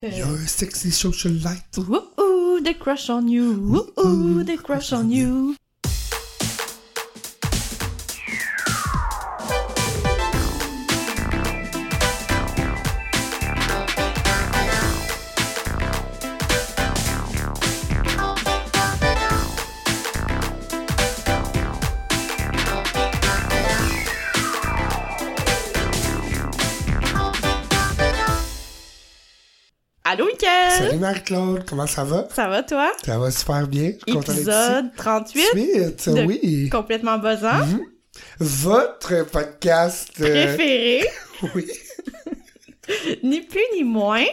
You're a sexy socialite. Ooh, ooh, they crush on you. Ooh, ooh, they crush on you. Salut Marie-Claude, comment ça va? Ça va, toi? Ça va super bien. Épisode 38, Suite, de- oui. complètement buzzant. Mhm. Votre podcast. euh, Préféré, oui. ni plus ni moins.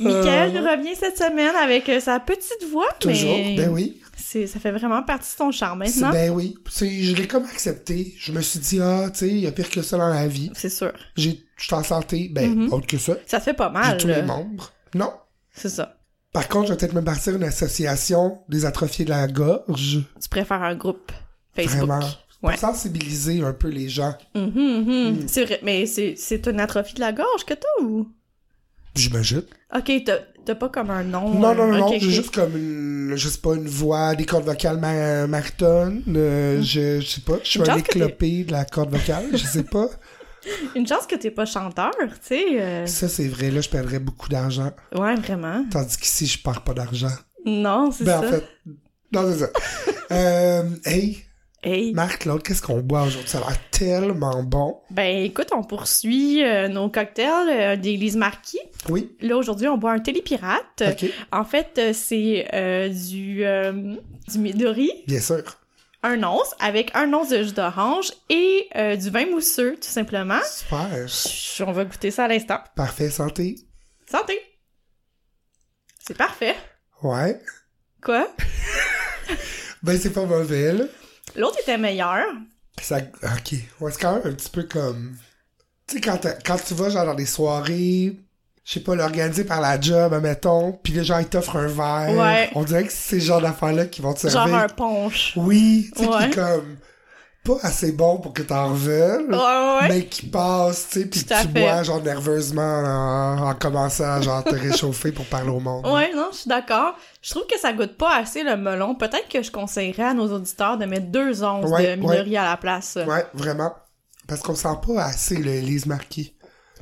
Mickaël Euh, revient cette semaine avec euh, sa petite voix, Toujours. mais Ben oui. C'est, ça fait vraiment partie de ton charme maintenant. Ben oui. Je l'ai comme accepté. Je me suis dit, ah, tu sais, il y a pire que ça dans la vie. C'est sûr. J'ai, je suis en santé. Ben, Mhm. autre que ça. Ça fait pas J'ai mal, tous là. les membres. Non. C'est ça. Par contre, je vais peut-être me partir une association des atrophiés de la gorge. Tu préfères un groupe Facebook. Vraiment. Ouais. Pour sensibiliser un peu les gens. Mhm, mhm. C'est vrai, mais c'est, c'est une atrophie de la gorge que t'as ou? J'imagine. Ok, t'as, pas comme un nom. Non, non, non, non, j'ai juste comme une, je sais pas, une voix, des cordes vocales ma martonnes, euh, je, je sais pas, je suis Mm. Une un éclopé de la corde vocale, je sais pas. Une chance que t'es pas chanteur, tu sais. euh, Ça, c'est vrai, là, je perdrais beaucoup d'argent, Ouais, vraiment. tandis qu'ici, je perds pas d'argent. Non, c'est Ben, ça. en fait, non, c'est ça. euh, hey, Hey. Marc, Claude, qu'est-ce qu'on boit aujourd'hui? Ça a l'air tellement bon. Ben écoute, on poursuit euh, nos cocktails euh, des Lise Marquis. Oui, Là, aujourd'hui, on boit un télépirate. ok, En fait, euh, c'est euh, du, du Midori, bien sûr. un once, avec un once de jus d'orange et du vin mousseux, tout simplement. Super. Chut, On va goûter ça à l'instant. Parfait, santé. Santé! C'est parfait. Ouais. Quoi? Ben, c'est pas mauvais, là. L'autre était meilleur. Ça, ok. Ouais, c'est quand même un petit peu comme. Tu sais, quand, quand tu vas, genre, dans des soirées, je sais pas, l'organiser par la job, admettons, pis les gens, ils t'offrent un verre. Ouais. On dirait que c'est ce genre d'affaires-là qui vont te Genre servir. un punch. Oui, tu sais, qui Ouais. est comme. Pas assez bon pour que t'en veuilles. Ouais, ouais, ouais. Mais qui passe, tu sais, à tu bois, genre, nerveusement en, en commençant à, genre, te réchauffer pour parler au monde. Ouais, non, je suis d'accord. Je trouve que ça goûte pas assez le melon. Peut-être que je conseillerais à nos auditeurs de mettre deux onces Ouais, de Midori à la place. Ouais, vraiment. Parce qu'on sent pas assez le Elise Marquis.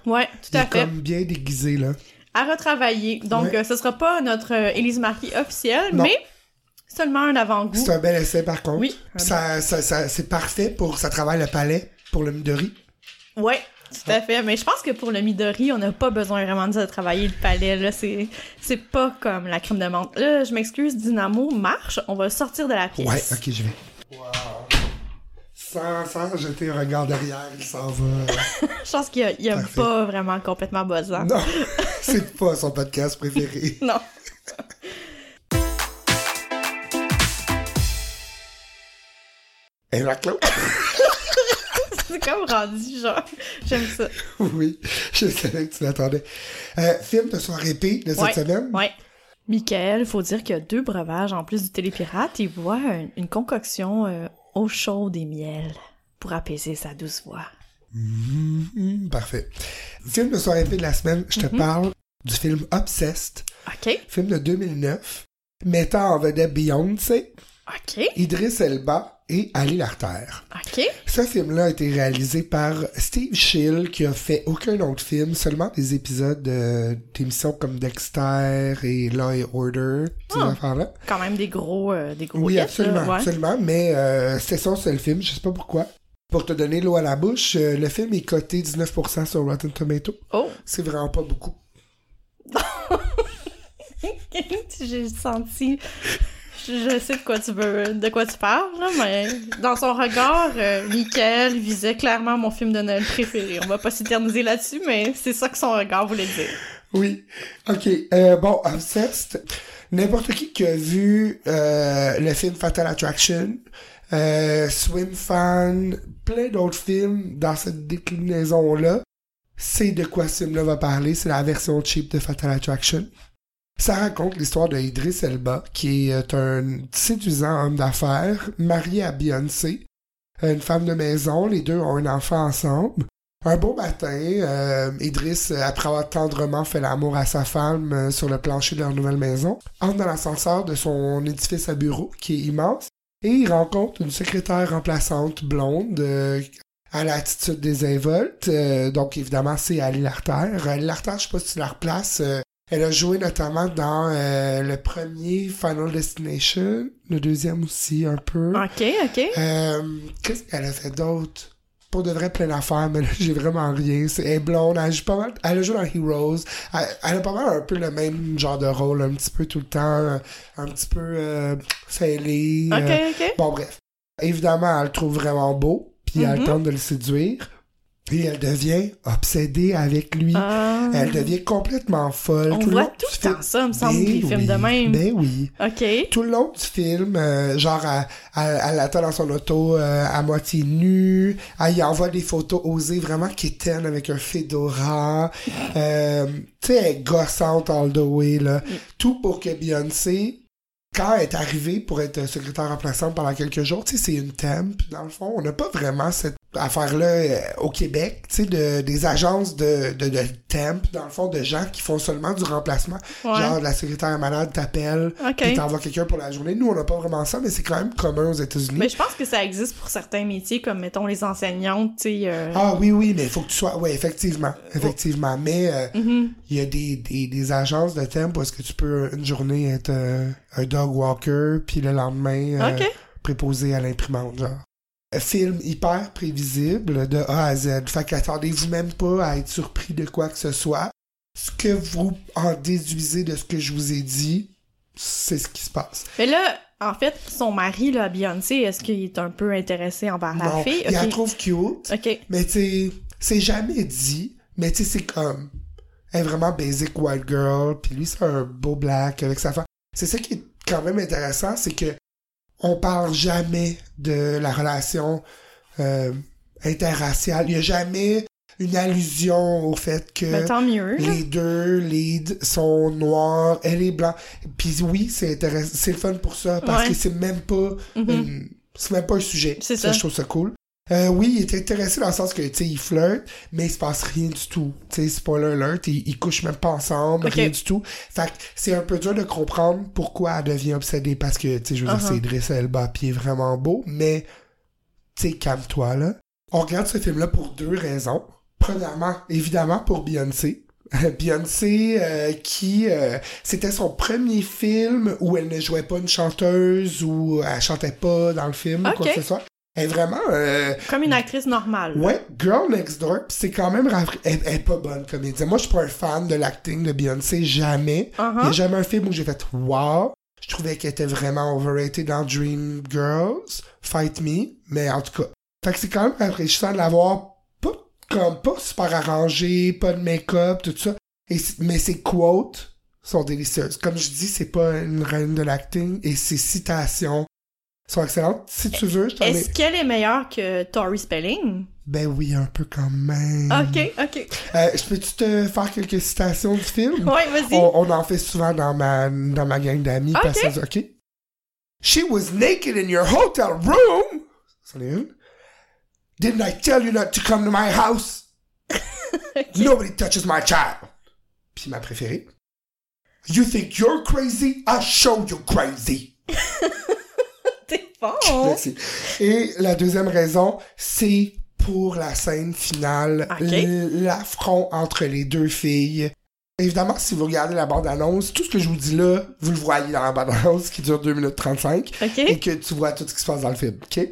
Ouais, tout Il à est fait. comme bien déguisé, là. À retravailler. Donc, euh, ce sera pas notre euh, Élise Marquis officielle, mais seulement un avant-goût. C'est un bel essai, par contre. Oui. Ça, ça, ça- c'est parfait pour... Ça travaille le palais pour le Midori. Ouais, tout à fait. Mais je pense que pour le Midori, on n'a pas besoin vraiment de travailler le palais. Là, c'est, c'est pas comme la crème de menthe. Là, je m'excuse, Dynamo marche. On va sortir de la pièce. Ouais, ok, je vais. Wow. Sans, sans jeter un regard derrière, il s'en va. Je pense qu'il y a, pas vraiment complètement buzzant. non, c'est pas son podcast préféré. non. Et la Claude? C'est comme rendu, genre. J'aime ça. oui, je savais que tu l'attendais. Euh, film de soirée P de cette Ouais, semaine. Ouais. Michael, faut dire qu'il y a deux breuvages en plus du télépirate. Il boit un- une concoction euh, eau chaude et miel pour apaiser sa douce voix. Mhm, parfait. Film de soirée P de la semaine, je te Mhm. parle du film Obsessed, OK. film de 2009, mettant en vedette Beyoncé, OK. Idriss Elba et Ali Larter. OK. Ce film-là a été réalisé par Steve Schill, qui a fait aucun autre film, seulement des épisodes de- d'émissions comme Dexter et Law and Order, ces Ah. affaires-là. Quand même des gros, euh, des gros Oui, hits, absolument, là, ouais. absolument, mais euh, c'était son seul film, je sais pas pourquoi. Pour te donner l'eau à la bouche, euh, le film est coté 19% sur Rotten Tomato. Oh! C'est vraiment pas beaucoup. J'ai senti... Je sais de quoi tu veux, de quoi tu parles, là, mais dans son regard, euh, Michael visait clairement mon film de Noël préféré. On va pas s'éterniser là-dessus, mais c'est ça que son regard voulait dire. Oui. OK. Euh, bon, Obsessed. N'importe qui qui a vu euh, le film Fatal Attraction, euh, Swim Fan, plein d'autres films dans cette déclinaison-là, c'est de quoi ce film-là va parler. C'est la version cheap de Fatal Attraction. Ça raconte l'histoire de Idris Elba, qui est un séduisant homme d'affaires, marié à Beyoncé, une femme de maison. Les deux ont un enfant ensemble. Un beau matin, euh, Idriss, après avoir tendrement fait l'amour à sa femme euh, sur le plancher de leur nouvelle maison, entre dans l'ascenseur de son édifice à bureau, qui est immense, et il rencontre une secrétaire remplaçante blonde euh, à l'attitude désinvolte. Euh, donc évidemment, c'est Ali Larter. Ali Larter, je sais pas si tu la replaces. Euh, elle a joué notamment dans euh, le premier Final Destination, le deuxième aussi un peu. Ok, ok. Euh, Qu'est-ce qu'elle a fait d'autre? Pour de vrai, plein d'affaires, mais là, j'ai vraiment rien. C'est, elle est blonde, elle joue pas mal, elle a joué dans Heroes. Elle, elle a pas mal un peu le même genre de rôle, un petit peu tout le temps, un petit peu euh, fêlé. Ok, euh, ok. Bon, bref. Évidemment, elle le trouve vraiment beau, puis elle Mhm. tente de le séduire. Et elle devient obsédée avec lui. Ah. Elle devient complètement folle. On tout voit tout le temps ça, me semble, Ben des films oui, de même. Ben oui. Ok. Tout le long du film, euh, genre, elle, elle, elle attend dans son auto euh, à moitié nue. Elle y envoie des photos osées vraiment quétaines avec un fedora. Euh, tu sais, elle est gossante all the way, là. Tout pour que Beyoncé, quand elle est arrivée pour être secrétaire remplaçante pendant quelques jours, tu sais, c'est une temp, dans le fond. On n'a pas vraiment cette affaire-là euh, au Québec, tu sais, de, des agences de, de, de temp, dans le fond, de gens qui font seulement du remplacement. Ouais. Genre, la secrétaire malade t'appelle, Ok. puis t'envoies quelqu'un pour la journée. Nous, on n'a pas vraiment ça, mais c'est quand même commun aux États-Unis. Mais je pense que ça existe pour certains métiers, comme mettons les enseignantes, tu sais. euh, Ah oui, oui, mais il faut que tu sois... Oui, effectivement, effectivement. Mais euh, mhm. il y a des, des, des agences de temp où est-ce que tu peux une journée être euh, un dog walker, puis le lendemain euh, préposé à l'imprimante, genre. Film hyper prévisible de A à Z. Fait qu'attendez-vous même pas à être surpris de quoi que ce soit. Ce que vous en déduisez de ce que je vous ai dit, c'est ce qui se passe. Mais là, en fait, son mari, là, Beyoncé, est-ce qu'il est un peu intéressé envers la Non, fille? il la trouve cute, mais tu c'est jamais dit, mais tu sais, c'est comme, elle est vraiment basic white girl, puis lui, c'est un beau black avec sa femme. C'est ça qui est quand même intéressant, c'est que on parle jamais de la relation euh, interraciale. Il y a jamais une allusion au fait que Mais tant mieux. les deux leads sont noirs, elle est blanche. Puis oui, c'est intéressant, c'est le fun pour ça parce Ouais. que c'est même pas Mhm. une- c'est même pas un sujet. C'est ça, ça. je trouve ça cool. Euh, oui, il est intéressé dans le sens que, tu sais, il flirte, mais il se passe rien du tout. Tu sais, spoiler alert, ils, ils couchent même pas ensemble, rien du tout. Fait que c'est un peu dur de comprendre pourquoi elle devient obsédée parce que, tu sais, je veux dire, Uh-huh. c'est Idriss Elba, puis il est vraiment beau, mais, tu sais, calme-toi, là. On regarde ce film-là pour deux raisons. Premièrement, évidemment, pour Beyoncé. Beyoncé, euh, qui euh, c'était son premier film où elle ne jouait pas une chanteuse ou elle chantait pas dans le film ou quoi que ce soit. Elle est vraiment euh, Comme une actrice normale. là. ouais, Girl Next Door, pis c'est quand même elle, elle est pas bonne comédienne. Moi, je suis pas un fan de l'acting de Beyoncé, jamais. Il y a Uh-huh. jamais un film où j'ai fait wow. Je trouvais qu'elle était vraiment overrated dans Dream Girls, Fight Me, mais en tout cas. Fait que c'est quand même rafraîchissant de l'avoir pas comme pas super arrangé, pas de make-up, tout ça. Et, mais ses quotes sont délicieuses. Comme je dis, c'est pas une reine de l'acting et ses citations sont excellentes. Si tu veux, je t'en ai... Est-ce qu'elle est meilleure que Tori Spelling? Ben oui, un peu quand même. Ok, ok. Euh, je peux-tu te faire quelques citations du film? Ouais, vas-y. On, on en fait souvent dans ma, dans ma gang d'amis. Ok. parce que- OK. She was naked in your hotel room. C'en est une. Didn't I tell you not to come to my house? Nobody touches my child. Puis ma préférée. You think you're crazy? I'll show you crazy. Merci. Et la deuxième raison, c'est pour la scène finale, l'affront entre les deux filles. Évidemment, si vous regardez la bande-annonce, tout ce que je vous dis là, vous le voyez dans la bande-annonce qui dure 2 minutes 35 et que tu vois tout ce qui se passe dans le film, ok?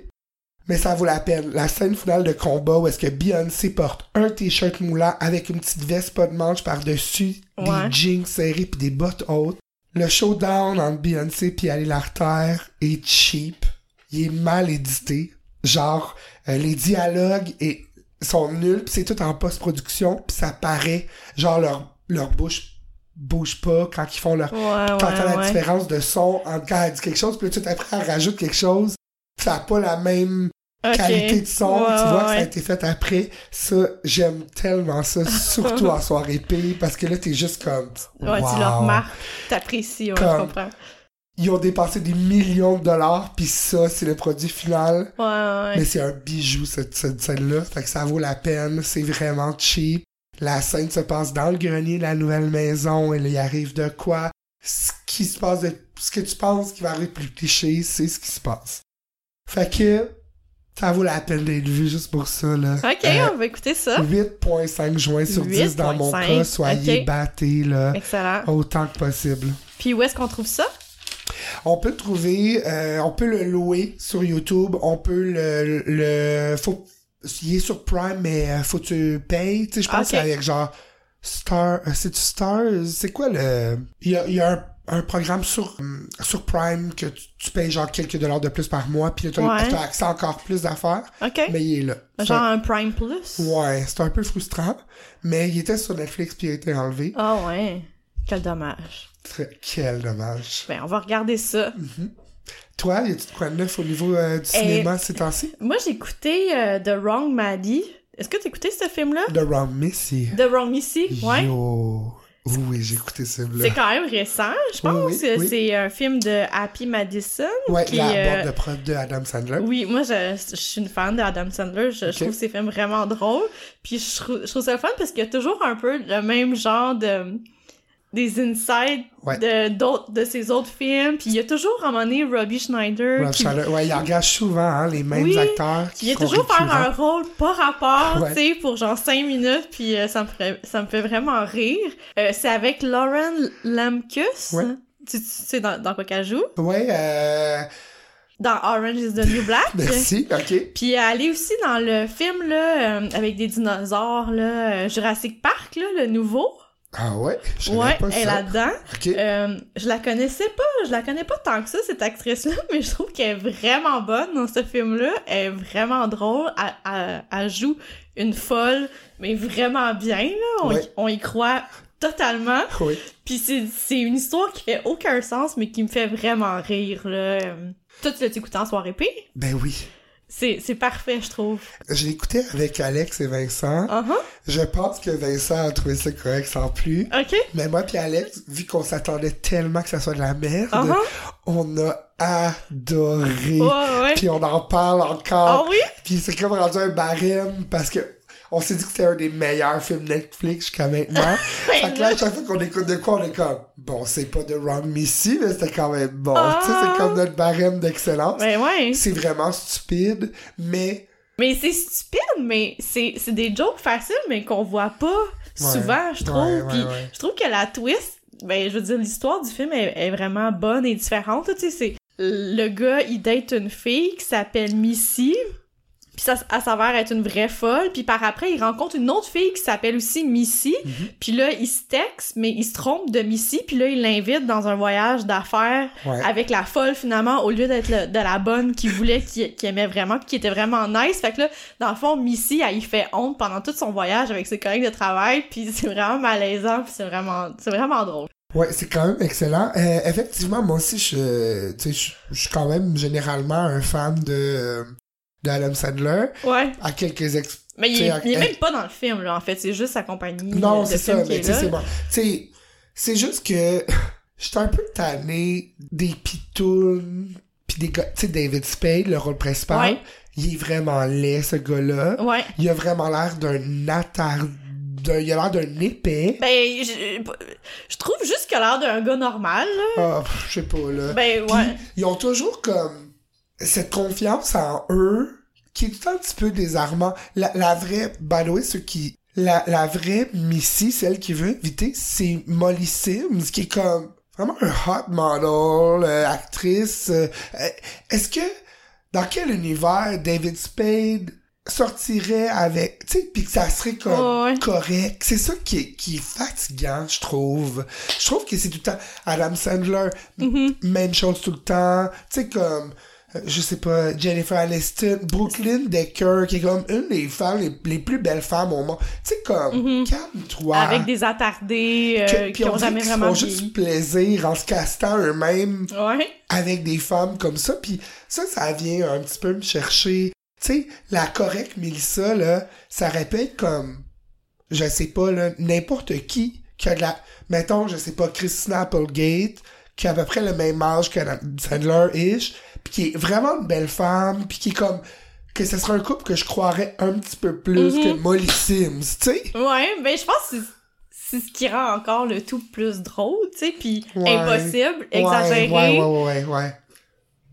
Mais ça vaut la peine. La scène finale de combat où est-ce que Beyoncé porte un t-shirt moulant avec une petite veste pas de manche par-dessus, Ouais. des jeans serrés puis des bottes hautes. Le showdown entre Beyoncé puis Ali Larter est cheap. Il est mal édité. Genre, euh, les dialogues et, sont nuls, c'est tout en post-production, puis ça paraît. Genre, leur, leur bouche bouge pas quand ils font leur Ouais, la ouais, différence de son entre quand elle dit quelque chose, puis tout après, elle rajoute quelque chose. Ça n'a pas la même qualité de son. Tu vois que ça a été fait après. Ça, j'aime tellement ça, surtout en soirée paix, parce que là, t'es juste comme. Ouais, tu wow. le remarques, t'apprécies, Comme- comprends. Ils ont dépensé des millions de dollars, puis ça, c'est le produit final. Ouais, ouais. Mais c'est un bijou, cette, cette scène-là. Fait que ça vaut la peine. C'est vraiment cheap. La scène se passe dans le grenier de la nouvelle maison. Et là, il arrive de quoi? Ce qui se passe de... Ce que tu penses qui va arriver plus cliché, c'est ce qui se passe. Fait que... Ça vaut la peine d'être vu juste pour ça, là. Ok, Euh, on va écouter ça. 8.5 juin sur 10 dans mon 8.5, cas. Soyez ok. battés, là. Excellent. Autant que possible. Puis où est-ce qu'on trouve ça? On peut le trouver, euh, on peut le louer sur YouTube, on peut le, le faut, il est sur Prime, mais euh, faut que tu payes, tu sais, je pense Ok. que c'est avec genre Star, euh, c'est Star, c'est quoi le, il y a, il y a un, un programme sur, hum, sur Prime que tu, tu payes genre quelques dollars de plus par mois, puis Ouais. t'as accès à encore plus d'affaires, Ok. mais il est là. Genre un Prime Plus? Ouais, c'est un peu frustrant, mais il était sur Netflix puis il a été enlevé. Ah ouais. Quel dommage. Très- Quel dommage. Ben, on va regarder ça. Toi, y a-tu de quoi de neuf au niveau euh, du cinéma ces temps-ci? Moi, j'ai écouté euh, The Wrong Maddie. Est-ce que t'as écouté ce film-là? The Wrong Missy. The Wrong Missy? Ouais. Yo. Oui, j'ai écouté ce C'est là quand même récent, je pense. Oui, oui, oui. C'est un film de Happy Madison. Ouais, qui, la euh, boîte de prod de Adam Sandler. Oui, moi, je, je suis une fan d'Adam Sandler. Je, trouve ses films vraiment drôles. Puis je trouve ça fun parce qu'il y a toujours un peu le même genre de des insights Ouais. de d'autres de ses autres films. Puis il y a toujours à un moment donné Robbie Schneider Rob qui. Ouais, il engage souvent hein, les mêmes Oui, acteurs vient sont toujours faire un rôle pas rapport, Ouais. tu sais, pour genre cinq minutes. Puis euh, ça me ferait, ça me fait vraiment rire. Euh, c'est avec Lauren Lamkus. Tu, tu sais dans, dans quoi qu'elle joue? Ouais, euh... Dans Orange is the New Black. Merci, ok. Puis elle est aussi dans le film là euh, avec des dinosaures là, Jurassic Park là, le nouveau. Ah ouais, je Ouais, pas elle est là-dedans. Euh, je la connaissais pas, je la connais pas tant que ça cette actrice là, mais je trouve qu'elle est vraiment bonne dans ce film là, elle est vraiment drôle, elle, elle- elle joue une folle mais vraiment bien là, on, y- Ouais. on y croit totalement. Oui. Puis c'est c'est une histoire qui fait aucun sens mais qui me fait vraiment rire là. Euh, Toi tu l'as écouté en soirée P? Ben oui. C'est parfait je trouve. J'ai écouté avec Alex et Vincent. Uh-huh. Je pense que Vincent a trouvé ça correct sans plus. OK. Mais moi puis Alex, vu qu'on s'attendait tellement que ça soit de la merde, Uh-huh. on a adoré. Ouais. Puis on en parle Ah encore. oui? Puis c'est comme rendu un barème parce que on s'est dit que c'était un des meilleurs films Netflix jusqu'à maintenant. fait que là, à chaque fois qu'on écoute de quoi, on est comme, bon, c'est pas de Wrong Missy, mais c'était quand même bon. Ah. Tu sais, c'est comme notre barème d'excellence. Ben ouais. C'est vraiment stupide, mais Mais c'est stupide, mais c'est c'est des jokes faciles, mais qu'on voit pas Ouais. souvent, je trouve. Ouais, Puis je trouve que la twist, ben je veux dire, l'histoire du film est, est vraiment bonne et différente. Tu sais, c'est le gars, il date une fille qui s'appelle Missy. Puis ça, elle s'avère être une vraie folle. Puis par après, il rencontre une autre fille qui s'appelle aussi Missy. Mhm. Puis là, il se texte, mais il se trompe de Missy. Puis là, il l'invite dans un voyage d'affaires ouais. avec la folle finalement au lieu d'être de la bonne qui voulait qui, qui aimait vraiment qui était vraiment nice fait que là dans le fond Missy elle y fait honte pendant tout son voyage avec ses collègues de travail puis c'est vraiment malaisant puis c'est vraiment c'est vraiment drôle Ouais, c'est quand même excellent. Euh, effectivement, moi aussi, je, tu sais, je, je suis quand même généralement un fan de, de Adam Sandler. ouais À quelques ex... mais il, est- il est même pas dans le film là en fait c'est juste sa compagnie Non, c'est ça, mais tu sais, c'est bon. Tu sais, c'est juste que j'étais un peu tanné des pitounes pis des gars, tu sais, David Spade, le rôle principal, Ouais. il est vraiment laid, ce gars-là. ouais Il a vraiment l'air d'un attard... d'un- Il a l'air d'un épais. ben je, je trouve juste qu'il a l'air d'un gars normal là. Ah, je sais pas, là. ben ouais ils ont toujours comme cette confiance en eux qui est tout un petit peu désarmant. La, la vraie, by the way, ceux qui, la, la vraie Missy, celle qui veut inviter, c'est Molly Sims, qui est comme vraiment un hot model, euh, actrice. euh, Est-ce que, dans quel univers David Spade sortirait avec, tu sais, puis que ça serait comme ouais. correct? C'est ça qui est, qui est fatigant, je trouve. Je trouve que c'est tout le temps Adam Sandler, Mhm. même chose tout le temps. Tu sais, comme, je sais pas, Jennifer Aniston, Brooklyn Decker, qui est comme une des femmes les, les plus belles femmes au monde. Tu sais, comme, calme-toi. avec des attardés euh, Que- qui on ont jamais vraiment font juste plaisir en se castant eux-mêmes ouais avec des femmes comme ça. Puis ça, ça vient un petit peu me chercher. Tu sais, la correcte Mélissa, là, ça répète comme, je sais pas, là, n'importe qui qui a de la... Mettons, je sais pas, Christina Applegate, qui a à peu près le même âge que Sandler-ish, puis qui est vraiment une belle femme, puis qui est comme que ce serait un couple que je croirais un petit peu plus que Mhm. Molly Sims, tu sais? Ouais, ben je pense que c'est- ce qui rend encore le tout plus drôle, tu sais, puis Ouais. impossible, exagéré. Ouais, ouais, ouais, ouais.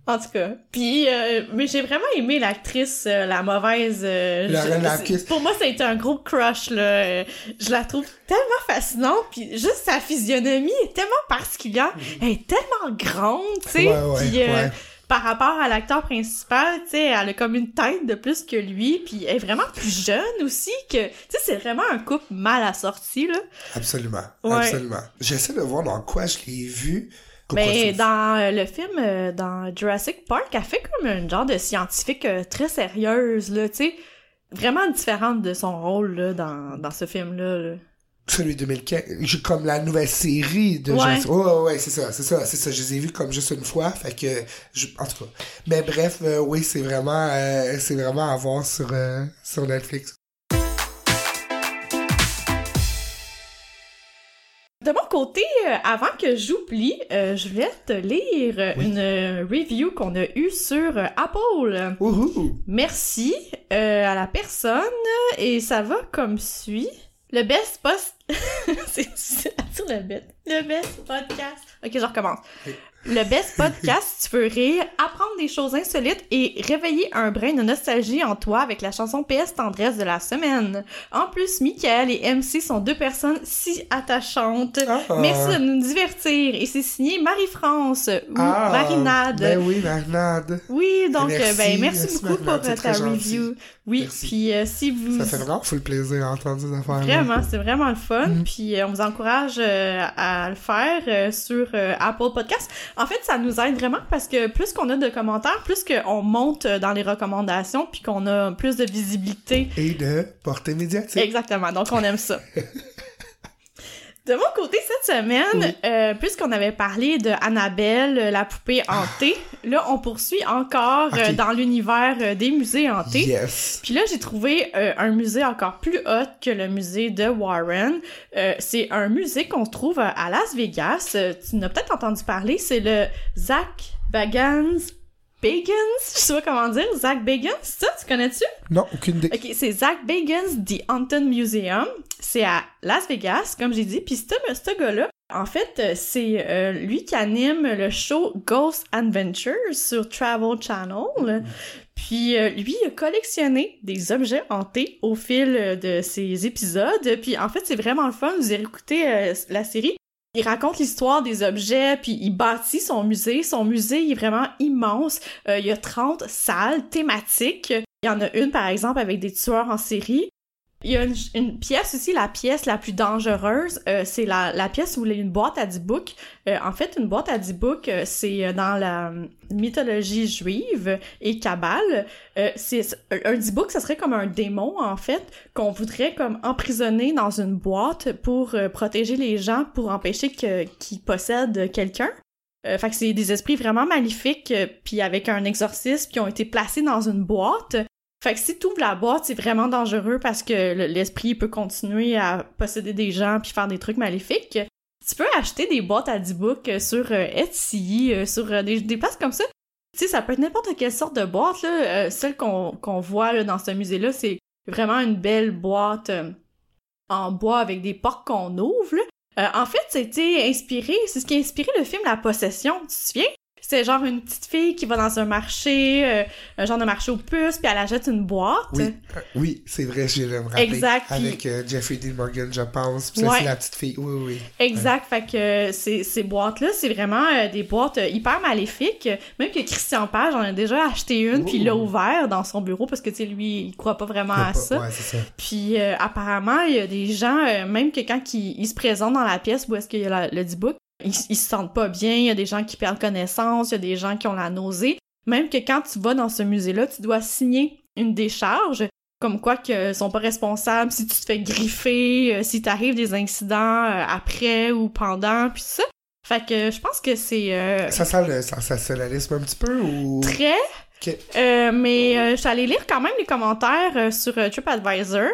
En tout cas. Puis, euh, mais j'ai vraiment aimé l'actrice, euh, la mauvaise. euh, Lauren je- Pour moi, ça a été un gros crush, là. Euh, Je la trouve tellement fascinante, puis juste sa physionomie est tellement particulière. Elle est tellement grande, tu sais. Ouais, ouais, euh, ouais. Par rapport à l'acteur principal, tu sais, elle a comme une tête de plus que lui, puis elle est vraiment plus jeune aussi, que, tu sais, c'est vraiment un couple mal assorti, là. Absolument, Ouais. absolument. J'essaie de voir dans quoi je l'ai vu. Mais dans euh, le film, euh, dans Jurassic Park, elle fait comme un genre de scientifique euh, très sérieuse, là, tu sais. Vraiment différente de son rôle, là, dans, dans ce film-là. là. Celui de 2015, je- comme la nouvelle série de Ouais. Ouais, c'est ça, c'est ça, c'est ça. Je les ai vus comme juste une fois, fait que, je- en tout cas. Mais bref, euh, oui, c'est vraiment, euh, c'est vraiment à voir sur, euh, sur Netflix. De mon côté, avant que j'oublie, je voulais te lire Oui. une review qu'on a eue sur Apple. Merci à la personne et ça va comme suit. Le best post... c'est sur le best. Le best podcast. Ok, je recommence. Le best podcast, tu veux rire, apprendre des choses insolites et réveiller un brin de nostalgie en toi avec la chanson PS Tendresse de la semaine. En plus, Michael et MC sont deux personnes si attachantes. Ah. Merci de nous divertir. Et c'est signé Marie-France ou Ah, Marinade. Ben oui, Marinade. Oui, donc Merci, ben merci, merci, beaucoup pour Marinade, ta gentil. review. Oui, Merci. puis euh, si vous Ça fait vraiment full plaisir d'entendre ces affaires vraiment, c'est vraiment le fun. Mm. Puis euh, on vous encourage euh, à le faire euh, sur euh, Apple Podcast. En fait, ça nous aide vraiment parce que plus qu'on a de commentaires, plus qu'on monte dans les recommandations, puis qu'on a plus de visibilité. Et de portée médiatique. Exactement. Donc on aime ça. De mon côté, cette semaine, Oui. euh, puisqu'on avait parlé de Annabelle, euh, la poupée hantée, là, on poursuit encore euh, dans l'univers euh, des musées hantés. Yes. Puis là, j'ai trouvé un musée encore plus hot que le musée de Warren. Euh, c'est un musée qu'on trouve à, Las Vegas. Tu en as peut-être entendu parler. C'est le Zach Bagans... Bagans? Je sais pas comment dire. Zach Bagans, ça? Tu connais-tu? Non, aucune idée. Ok, c'est Zach Bagans The Haunted Museum. C'est à Las Vegas, comme j'ai dit. Puis ce, ce gars-là, en fait, euh, c'est euh, lui qui anime le show Ghost Adventures sur Travel Channel. Puis euh, lui il a collectionné des objets hantés au fil euh, de ses épisodes. Puis en fait, c'est vraiment le fun. Vous avez écouté euh, la série. Il raconte l'histoire des objets, puis il bâtit son musée. Son musée est vraiment immense. Euh, il y a 30 salles thématiques. Il y en a une, par exemple, avec des tueurs en série. Il y a une, une pièce aussi, la pièce la plus dangereuse, euh, c'est la, la pièce où il y a une boîte à 10 books. Euh, en fait, une boîte à 10 books, euh, c'est euh, dans la euh, mythologie juive et kabbale. Euh, c'est un 10 book, ça serait comme un démon, en fait, qu'on voudrait comme emprisonner dans une boîte pour protéger les gens, pour empêcher qu'ils possèdent quelqu'un. Euh, fait que c'est des esprits vraiment maléfiques, euh, puis avec un exorcisme, qui ont été placés dans une boîte. Fait que si tu ouvres la boîte, c'est vraiment dangereux parce que le- l'esprit peut continuer à posséder des gens puis faire des trucs maléfiques. Tu peux acheter des boîtes à 10 books euh, sur euh, Etsy, euh, sur des, places comme ça. Tu sais, ça peut être n'importe quelle sorte de boîte, là. Celle qu'on voit là, dans ce musée-là, c'est vraiment une belle boîte en bois avec des portes qu'on ouvre, en fait, c'était inspiré, c'est ce qui a inspiré le film La Possession, tu te souviens? C'est genre une petite fille qui va dans un marché, euh, un genre de marché aux puces, puis elle achète une boîte. Oui, euh, oui, c'est vrai, je vais me rappeler. Exact, puis- Avec euh, Jeffrey Dean Morgan, je pense. Puis Ouais. c'est la petite fille. Oui, oui. Exact, fait que euh, ces, ces boîtes-là, c'est vraiment euh, des boîtes hyper maléfiques. Même que Christian Page en a déjà acheté une, puis il l'a ouvert dans son bureau parce que, tu sais, lui, il croit pas vraiment à Pas- ça. Ouais, c'est ça. Puis euh, apparemment, il y a des gens, même que quand ils, ils se présentent dans la pièce où est-ce qu'il y a la- le D-Book, ils, ils se sentent pas bien, il y a des gens qui perdent connaissance, il y a des gens qui ont la nausée. Même que quand tu vas dans ce musée-là, tu dois signer une décharge, comme quoi qu'ils sont pas responsables si tu te fais griffer, euh, si t'arrives des incidents euh, après ou pendant, puis ça. Fait que je pense que c'est euh, Ça sent le sensationnalisme un petit peu ou? très Ok. euh, mais euh, allée lire quand même les commentaires euh, sur euh, TripAdvisor.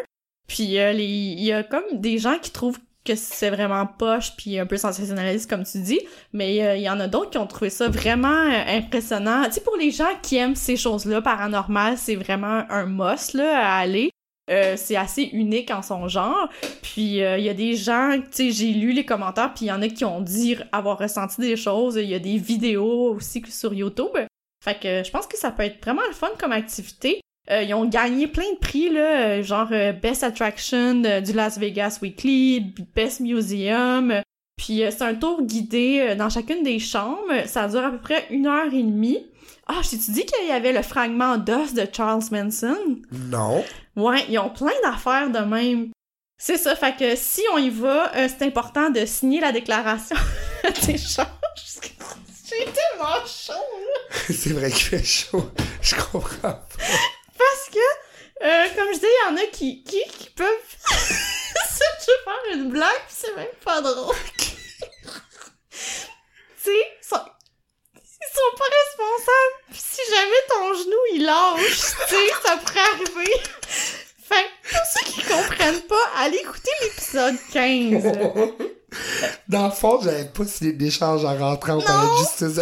Puis euh, il y a comme des gens qui trouvent que c'est vraiment poche puis un peu sensationnaliste comme tu dis, mais euh, il y en a d'autres qui ont trouvé ça vraiment euh, impressionnant. Tu sais pour les gens qui aiment ces choses-là paranormales, c'est vraiment un must là à aller. Euh, c'est assez unique en son genre. Puis il y a des gens, tu sais, j'ai lu les commentaires, puis il y en a qui ont dit avoir ressenti des choses. Il y a des vidéos aussi sur YouTube. Fait que je pense que ça peut être vraiment le fun comme activité. Euh, ils ont gagné plein de prix, là, euh, genre euh, Best Attraction du Las Vegas Weekly, Best Museum. Puis c'est un tour guidé dans chacune des chambres. Ça dure à peu près une heure et demie. Ah, je t'ai dit qu'il y avait le fragment d'os de Charles Manson? Non. Ouais, ils ont plein d'affaires de même. C'est ça, fait que si on y va, c'est important de signer la déclaration d'échange. J'ai tellement chaud, C'est vrai qu'il fait chaud. Je comprends pas. Parce que, euh, comme je dis, il y en a qui, qui, qui peuvent faire une blague, pis c'est même pas drôle. tu sais, ils sont, ils sont pas responsables. Pis si jamais ton genou il lâche, tu sais, ça pourrait arriver. Fait pour ceux qui comprennent pas, allez écouter l'épisode 15. Dans le fond, j'avais pas signé d'échange en rentrant par juste ces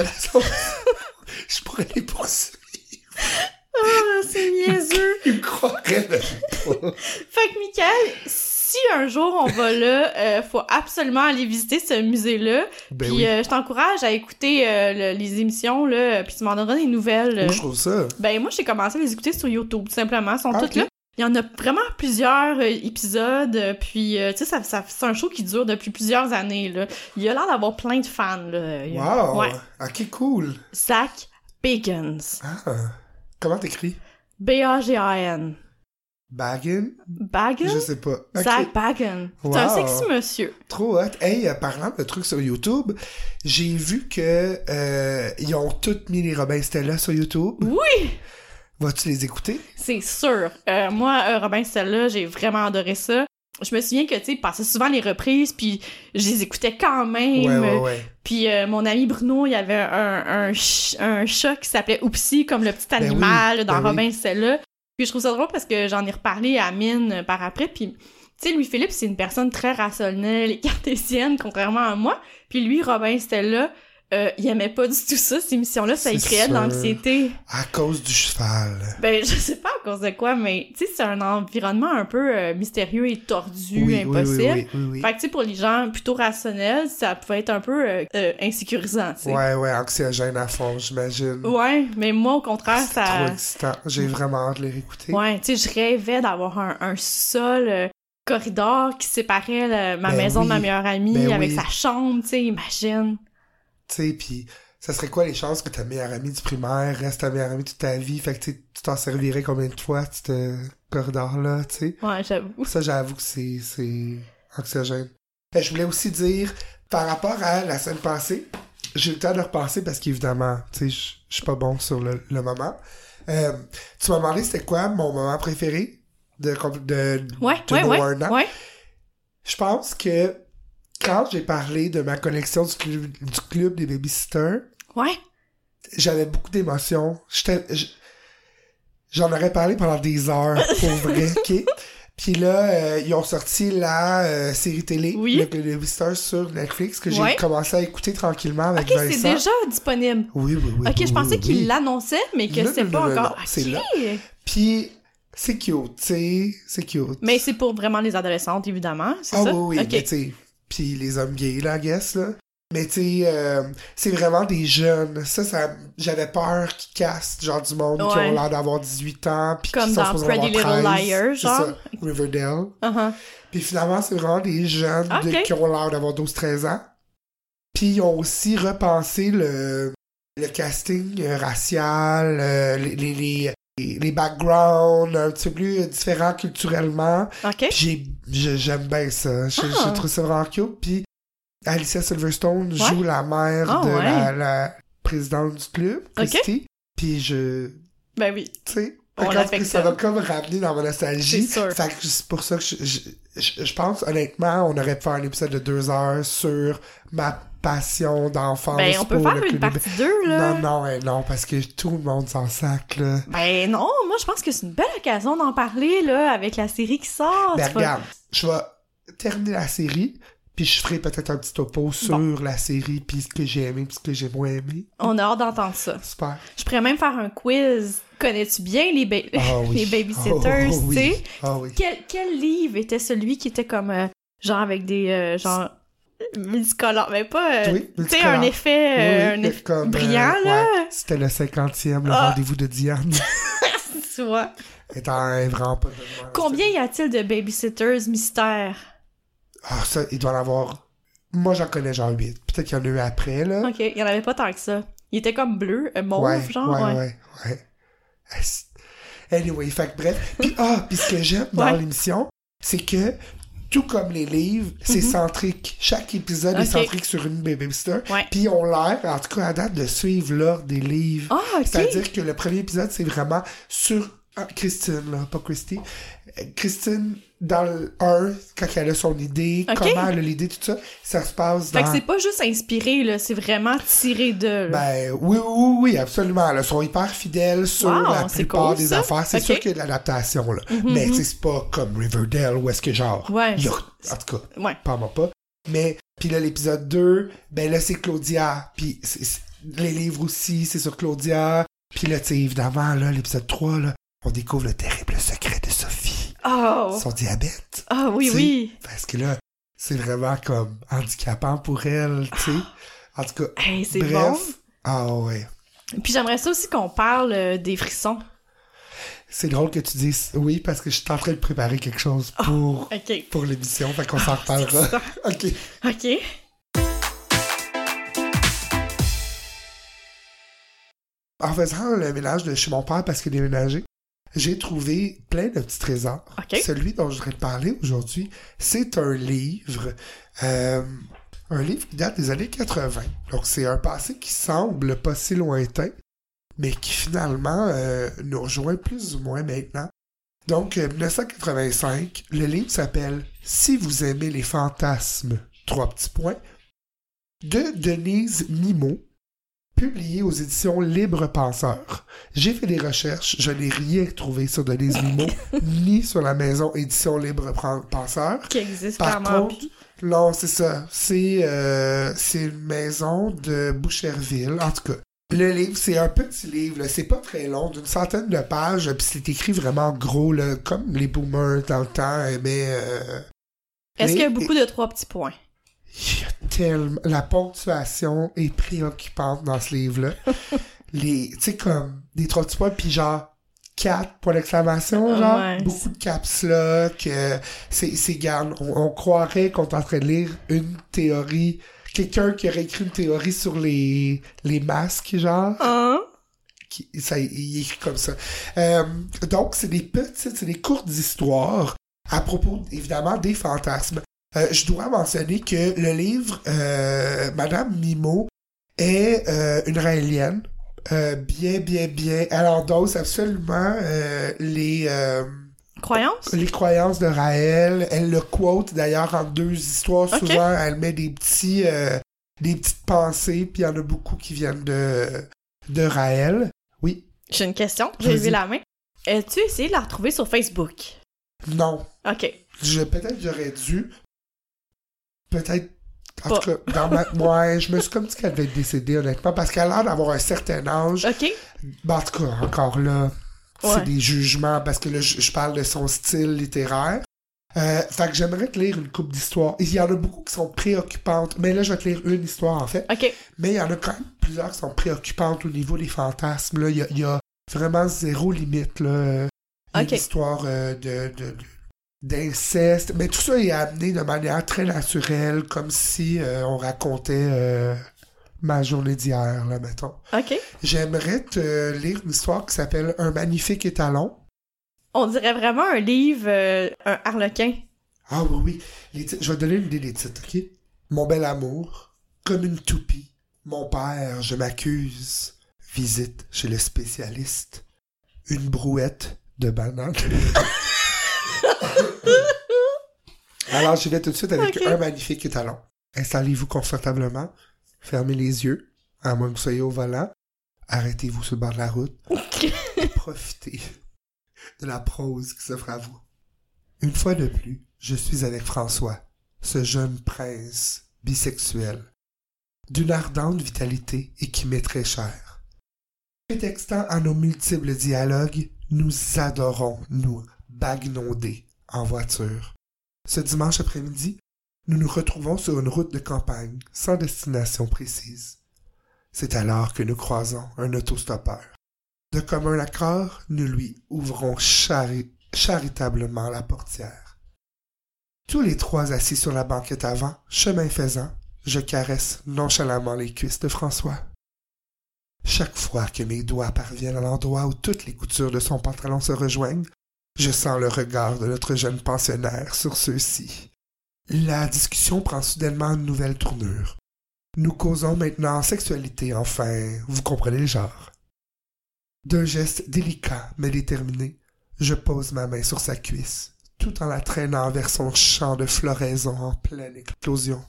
Je pourrais les poursuivre. C'est niaiseux. Il me croirait même pas. fait que, Michael, si un jour on va là, euh, faut absolument aller visiter ce musée-là. Ben puis oui. euh, je t'encourage à écouter euh, le- les émissions, là, puis tu m'en donneras des nouvelles. Moi, je trouve ça. Ben moi, j'ai commencé à les écouter sur YouTube, tout simplement. Ils sont Ah, toutes là. Il y en a vraiment plusieurs euh, épisodes, euh, puis tu sais, ça, ça, c'est un show qui dure depuis plusieurs années, là. Il y a l'air d'avoir plein de fans, là. Wow. Ouais. Ok, cool. Zach Bagans. Ah. Comment t'écris? B-A-G-A-N. Baggin? Bagan? Je sais pas. Ok. Zach Bagan. C'est un sexy monsieur. Trop hot. Hey, euh, parlant de trucs sur YouTube, j'ai vu que euh, ils ont toutes mis les Robin Stella sur YouTube. Oui! Vas-tu les écouter? C'est sûr. Euh, moi, euh, Robin Stella, j'ai vraiment adoré ça. Je me souviens que, tu sais, il passait souvent les reprises, puis je les écoutais quand même. Ouais, ouais, ouais. Puis euh, mon ami Bruno, il y avait un, un, ch- un chat qui s'appelait Oupsi, comme le petit Ben oui, animal dans ben Robin Stella. Puis je trouve ça drôle parce que j'en ai reparlé à Mine euh, par après, puis... Tu sais, Louis-Philippe, c'est une personne très rationnelle et cartésienne, contrairement à moi. Puis lui, Robin Stella, euh, il aimait pas du tout ça, ces émissions-là, ça lui créait de l'anxiété. À cause du cheval. Ben, je sais pas à cause de quoi, mais tu sais, c'est un environnement un peu euh, mystérieux et tordu, Oui, impossible. oui, oui. Fait que, tu sais, pour les gens plutôt rationnels, ça pouvait être un peu euh, euh, insécurisant, tu sais. Ouais, ouais, anxiogène à fond, j'imagine. Ouais, mais moi, au contraire, C'est trop ça... excitant. J'ai vraiment hâte de les réécouter. Ouais, tu sais, je rêvais d'avoir un, un sol euh, corridor qui séparait le- ma Ben maison de ma meilleure amie Ben avec oui. sa chambre, tu sais, imagine. Tu sais, pis ça serait quoi les chances que ta meilleure amie du primaire reste ta meilleure amie toute ta vie? Fait que tu tu t'en servirais combien de fois, ce corridor-là, tu sais? Ouais, j'avoue. Ça, j'avoue que c'est, c'est anxiogène. Ben, je voulais aussi dire, par rapport à la semaine passée, j'ai eu le temps de repenser parce qu'évidemment, tu sais, je suis pas bon sur le, le moment. Euh, tu m'as demandé c'était quoi mon moment préféré de, de, Ouais, de ouais, ouais. Je pense que quand j'ai parlé de ma collection du club, du club des babysitters, Ouais. j'avais beaucoup d'émotions. J'en aurais parlé pendant des heures, pour vrai, ok? Puis là, euh, ils ont sorti la euh, série télé, Oui. le Club des babysitters sur Netflix, que j'ai Ouais. commencé à écouter tranquillement avec Ok, Vincent. c'est déjà disponible. Oui, oui, oui. ok, oui, je pensais oui, qu'il oui. l'annonçait, mais que c'est pas encore. c'est là. Puis, c'est cute, tu sais, c'est cute. Mais c'est pour vraiment les adolescentes, évidemment, c'est Ah ça? oui, oui, Ok. mais tu sais, puis les hommes gays, là, I guess, là. Mais tu sais, euh, c'est vraiment des jeunes. Ça, ça j'avais peur qu'ils cassent, genre, du monde qui ont l'air d'avoir 18 ans, puis Comme qui sont dans supposés Pretty Little 13, Liars, genre. ça, Riverdale. Uh-huh. Puis finalement, c'est vraiment des jeunes de- qui ont l'air d'avoir 12-13 ans. Puis ils ont aussi repensé le, le casting euh, racial, euh, les, les, les, backgrounds un petit peu plus différents culturellement. Ok. Puis j'ai, je- j'aime bien ça. Je, Ah. je trouve ça vraiment cute. Puis Alicia Silverstone Ouais. joue la mère Ah, de ouais. la, la présidente du club. Christy. Puis je, Ben oui, tu sais, ça va comme ramener dans ma nostalgie. c'est sûr. Fait que c'est pour ça que je, je, je- je pense, honnêtement, on aurait pu faire un épisode de deux heures sur ma passion d'enfance. Ben, on peut pour faire le une partie 2, là. Non, non, hein, non, parce que tout le monde s'en sac, là. Ben non, moi je pense que c'est une belle occasion d'en parler, là, avec la série qui sort. Ben, regarde, je vais terminer la série, Puis je ferai peut-être un petit topo sur la série, puis ce que j'ai aimé, puis ce que j'ai moins aimé. On a hâte d'entendre ça. Super. Je pourrais même faire un quiz. Connais-tu bien les, ba- Ah oui. les babysitters, Oh, oui. tu sais? Ah oui. Quel, quel livre était celui qui était comme, euh, genre avec des, euh, genre, multicolores, mais pas, euh, Oui, tu sais, un multicolore. effet, euh, Oui, un oui, effet comme, euh, brillant, là, ouais, C'était le 50e, le Ah. rendez-vous de Diane. tu vois. Étant vraiment pas de. Combien y a-t-il de babysitters mystères? Ah, ça, il doit en avoir. Moi, j'en connais genre 8. Peut-être qu'il y en a eu après, là. Ok, il y en avait pas tant que ça. Il était comme bleu, euh, mauve, ouais, genre, ouais, ouais. ouais, Anyway, fait que bref. Puis, ah, puis ce que j'aime dans Ouais. l'émission, c'est que, tout comme les livres, c'est centrique. Chaque épisode est Mhm. Centrique sur une babysitter. Ouais. Puis, on l'air, en tout cas à date, de suivre l'ordre des livres. Ah. C'est-à-dire que le premier épisode, c'est vraiment sur ah, Christine, là, pas Christy. Euh, Christine, dans le 1, quand elle a son idée, comment elle a l'idée, tout ça, ça se passe Fait dans... que c'est pas juste inspiré, là, c'est vraiment tiré de. Ben oui, oui, oui, absolument. Là, ils sont hyper fidèles sur Wow, la plupart cool, des ça. affaires. C'est sûr qu'il y a de l'adaptation, là. Mhm, Mais mhm. c'est pas comme Riverdale, où est-ce que genre... Ouais. en tout cas, Ouais. parle-moi pas. Mais, puis là, l'épisode 2, ben là, c'est Claudia. Puis les livres aussi, c'est sur Claudia. Puis là, tu sais, évidemment, là, l'épisode 3, là, on découvre le terrible secret. Oh! Son diabète. Ah oui, oui. Parce que là, c'est vraiment comme handicapant pour elle, tu sais. En tout cas, Hey, c'est bref. bon. Ah ouais. Puis j'aimerais ça aussi qu'on parle euh, des frissons. C'est drôle que tu dises oui parce que je suis en train de préparer quelque chose pour, OK. pour l'émission, fait qu'on s'en reparlera. Ok. OK. En faisant le ménage de chez mon père parce qu'il est déménagé, j'ai trouvé plein de petits trésors. Celui dont je voudrais te parler aujourd'hui, c'est un livre, euh, un livre qui date des années 80. Donc c'est un passé qui semble pas si lointain, mais qui finalement euh, nous rejoint plus ou moins maintenant. Donc, euh, 1985, le livre s'appelle Si vous aimez les fantasmes, trois petits points, de Denise Mimo, publié aux éditions Libre Penseur. J'ai fait des recherches, je n'ai rien trouvé sur Denise Mimo, ni sur la maison Édition Libre Pen- Penseur. Qui existe Par contre, non, c'est ça. C'est euh, c'est une maison de Boucherville, en tout cas. Le livre, c'est un petit livre, c'est pas très long, d'une centaine de pages, puis c'est écrit vraiment gros, là, comme les boomers dans le temps aimaient. euh, Est-ce qu'il y a et- beaucoup de trois petits points? Il y a tellement. La ponctuation est préoccupante dans ce livre-là. Les. Tu sais, comme des trois petits points, puis genre. Quatre points d'exclamation, genre. Ouais. Beaucoup de caps lock. euh, c'est, c'est, garde. On, on croirait qu'on est en train de lire une théorie. Quelqu'un qui aurait écrit une théorie sur les, les masques, genre. Hein? Qui, ça, il écrit comme ça. Euh, donc, c'est des petites, c'est des courtes histoires à propos, évidemment, des fantasmes. Euh, je dois mentionner que le livre euh, Madame Mimo est euh, une raélienne. bien, bien, bien. Elle endosse absolument les, euh, Croyance? les croyances de Raël. Elle le quote d'ailleurs en deux histoires. Souvent, elle met des petits des petites pensées, puis il y en a beaucoup qui viennent de, de Raël. Oui. J'ai une question. J'ai levé la main. As-tu essayé de la retrouver sur Facebook? Non. OK. Je, peut-être j'aurais dû. Peut-être. En tout cas, dans ma. Ouais, je me suis comme dit qu'elle devait être décédée, honnêtement, parce qu'elle a l'air d'avoir un certain âge. OK. En tout cas, encore là, c'est des jugements, parce que là, je, parle de son style littéraire. Euh, fait que j'aimerais te lire une coupe d'histoires. Il y en a beaucoup qui sont préoccupantes, mais là, je vais te lire une histoire, en fait. OK. Mais il y en a quand même plusieurs qui sont préoccupantes au niveau des fantasmes. Là. Il, y a, il y a vraiment zéro limite. Là. Il y a Ok. une histoire euh, de, de- de- d'inceste. Mais tout ça est amené de manière très naturelle, comme si euh, on racontait euh, ma journée d'hier, là, mettons. OK. J'aimerais te lire une histoire qui s'appelle Un magnifique étalon. On dirait vraiment un livre, euh, un harlequin. Ah oui, oui. Les titres- je vais te donner une idée des titres, OK? Mon bel amour, comme une toupie. Mon père, je m'accuse. Visite chez le spécialiste. Une brouette de banane. Alors, je vais tout de suite avec un magnifique étalon. Installez-vous confortablement. Fermez les yeux, à moins que vous soyez au volant. Arrêtez-vous sur le bord de la route. et profitez de la prose qui s'offre à vous. Une fois de plus, je suis avec François, ce jeune prince bisexuel, d'une ardente vitalité et qui m'est très cher. Prétextant à nos multiples dialogues, nous adorons nous bagnonder en voiture. Ce dimanche après-midi, nous nous retrouvons sur une route de campagne, sans destination précise. C'est alors que nous croisons un autostoppeur. De commun accord, nous lui ouvrons charitablement la portière. Tous les trois assis sur la banquette avant, chemin faisant, je caresse nonchalamment les cuisses de François. Chaque fois que mes doigts parviennent à l'endroit où toutes les coutures de son pantalon se rejoignent, je sens le regard de notre jeune pensionnaire sur ceux-ci. La discussion prend soudainement une nouvelle tournure. Nous causons maintenant sexualité, enfin, vous comprenez le genre. D'un geste délicat mais déterminé, je pose ma main sur sa cuisse, tout en la traînant vers son champ de floraison en pleine éclosion.